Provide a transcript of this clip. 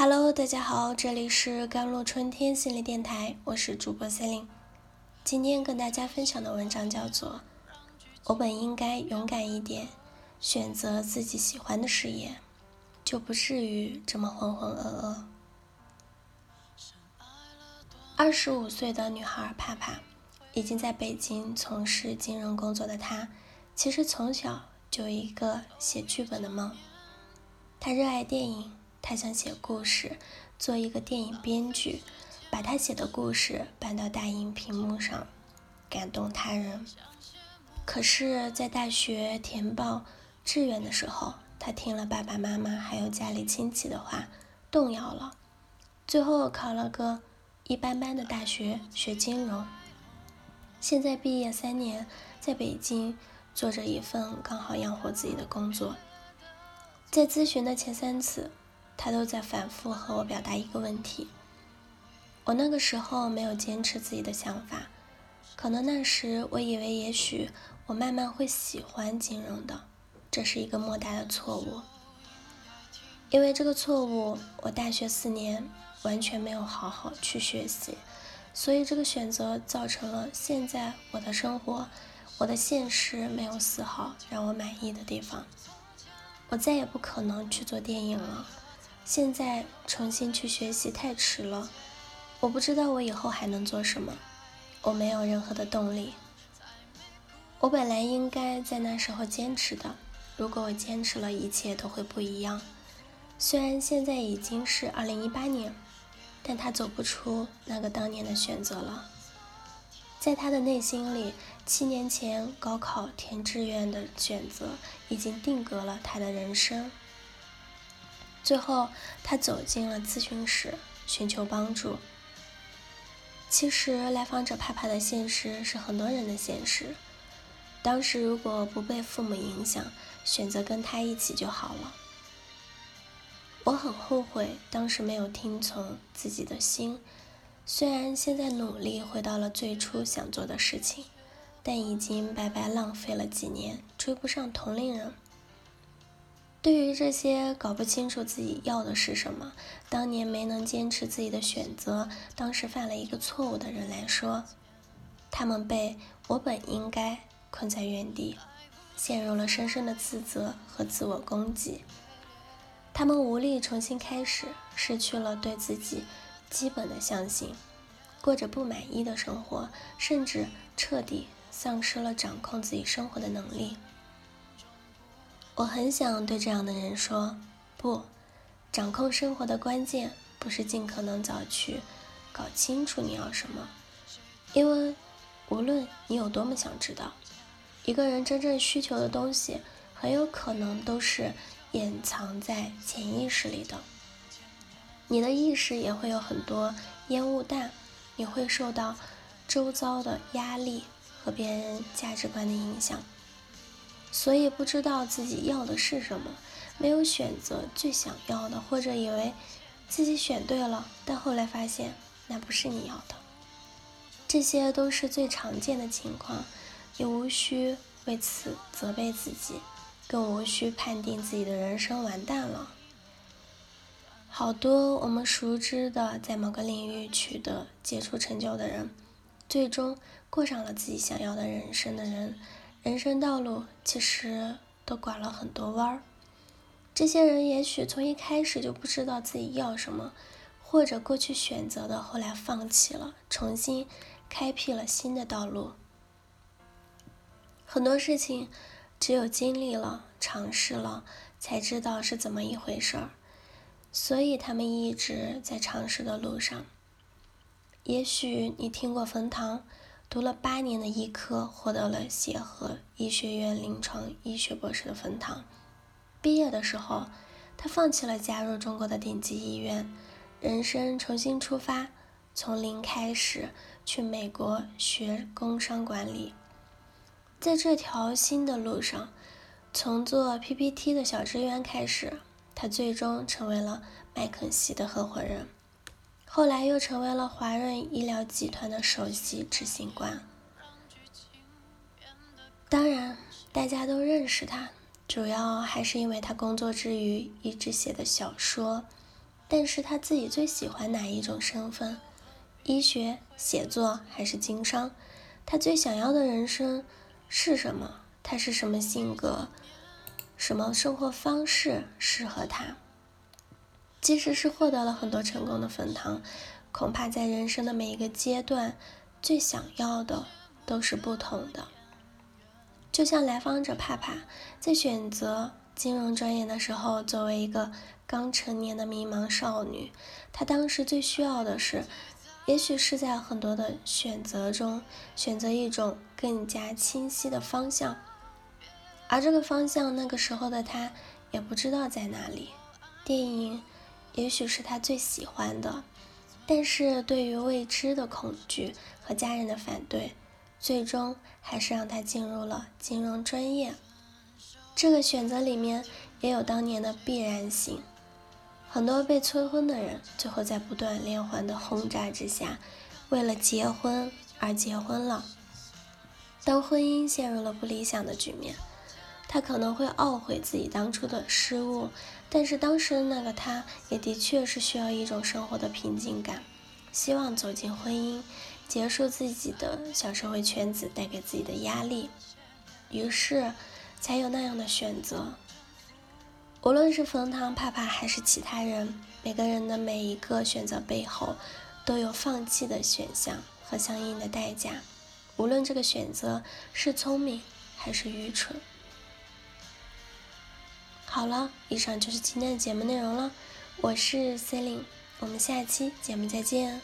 Hello，大家好，这里是甘露春天心理电台，我是主播 c e l i n e 今天跟大家分享的文章叫做《我本应该勇敢一点，选择自己喜欢的事业，就不至于这么浑浑噩噩》。二十五岁的女孩帕帕，已经在北京从事金融工作的她，其实从小就有一个写剧本的梦。她热爱电影。他想写故事，做一个电影编剧，把他写的故事搬到大荧屏幕上，感动他人。可是，在大学填报志愿的时候，他听了爸爸妈妈还有家里亲戚的话，动摇了。最后考了个一般般的大学，学金融。现在毕业三年，在北京做着一份刚好养活自己的工作。在咨询的前三次。他都在反复和我表达一个问题：我那个时候没有坚持自己的想法，可能那时我以为也许我慢慢会喜欢金融的，这是一个莫大的错误。因为这个错误，我大学四年完全没有好好去学习，所以这个选择造成了现在我的生活，我的现实没有丝毫让我满意的地方。我再也不可能去做电影了。现在重新去学习太迟了，我不知道我以后还能做什么，我没有任何的动力。我本来应该在那时候坚持的，如果我坚持了，一切都会不一样。虽然现在已经是二零一八年，但他走不出那个当年的选择了。在他的内心里，七年前高考填志愿的选择已经定格了他的人生。最后，他走进了咨询室，寻求帮助。其实，来访者怕怕的现实是很多人的现实。当时如果不被父母影响，选择跟他一起就好了。我很后悔当时没有听从自己的心，虽然现在努力回到了最初想做的事情，但已经白白浪费了几年，追不上同龄人。对于这些搞不清楚自己要的是什么，当年没能坚持自己的选择，当时犯了一个错误的人来说，他们被我本应该困在原地，陷入了深深的自责和自我攻击。他们无力重新开始，失去了对自己基本的相信，过着不满意的生活，甚至彻底丧失了掌控自己生活的能力。我很想对这样的人说：不，掌控生活的关键不是尽可能早去搞清楚你要什么，因为无论你有多么想知道，一个人真正需求的东西，很有可能都是掩藏在潜意识里的。你的意识也会有很多烟雾弹，你会受到周遭的压力和别人价值观的影响。所以不知道自己要的是什么，没有选择最想要的，或者以为自己选对了，但后来发现那不是你要的。这些都是最常见的情况，也无需为此责备自己，更无需判定自己的人生完蛋了。好多我们熟知的在某个领域取得杰出成就的人，最终过上了自己想要的人生的人。人生道路其实都拐了很多弯儿，这些人也许从一开始就不知道自己要什么，或者过去选择的后来放弃了，重新开辟了新的道路。很多事情只有经历了、尝试了，才知道是怎么一回事儿，所以他们一直在尝试的路上。也许你听过冯唐。读了八年的医科，获得了协和医学院临床医学博士的分堂。毕业的时候，他放弃了加入中国的顶级医院，人生重新出发，从零开始去美国学工商管理。在这条新的路上，从做 PPT 的小职员开始，他最终成为了麦肯锡的合伙人。后来又成为了华润医疗集团的首席执行官。当然，大家都认识他，主要还是因为他工作之余一直写的小说，但是他自己最喜欢哪一种身份？医学、写作还是经商？他最想要的人生是什么？他是什么性格？什么生活方式适合他？即使是获得了很多成功的粉糖，恐怕在人生的每一个阶段，最想要的都是不同的。就像来访者帕帕在选择金融专业的时候，作为一个刚成年的迷茫少女，她当时最需要的是。也许是在很多的选择中，选择一种更加清晰的方向，而这个方向，那个时候的她也不知道在哪里。电影也许是他最喜欢的，但是对于未知的恐惧和家人的反对，最终还是让他进入了金融专业。这个选择里面也有当年的必然性。很多被催婚的人，最后在不断连环的轰炸之下，为了结婚而结婚了。当婚姻陷入了不理想的局面，他可能会懊悔自己当初的失误，但是当时的那个他，也的确是需要一种生活的平静感，希望走进婚姻，结束自己的小社会圈子带给自己的压力，于是才有那样的选择。无论是冯唐、帕帕还是其他人，每个人的每一个选择背后，都有放弃的选项和相应的代价。无论这个选择是聪明还是愚蠢。好了，以上就是今天的节目内容了。我是 c e l i n e 我们下期节目再见。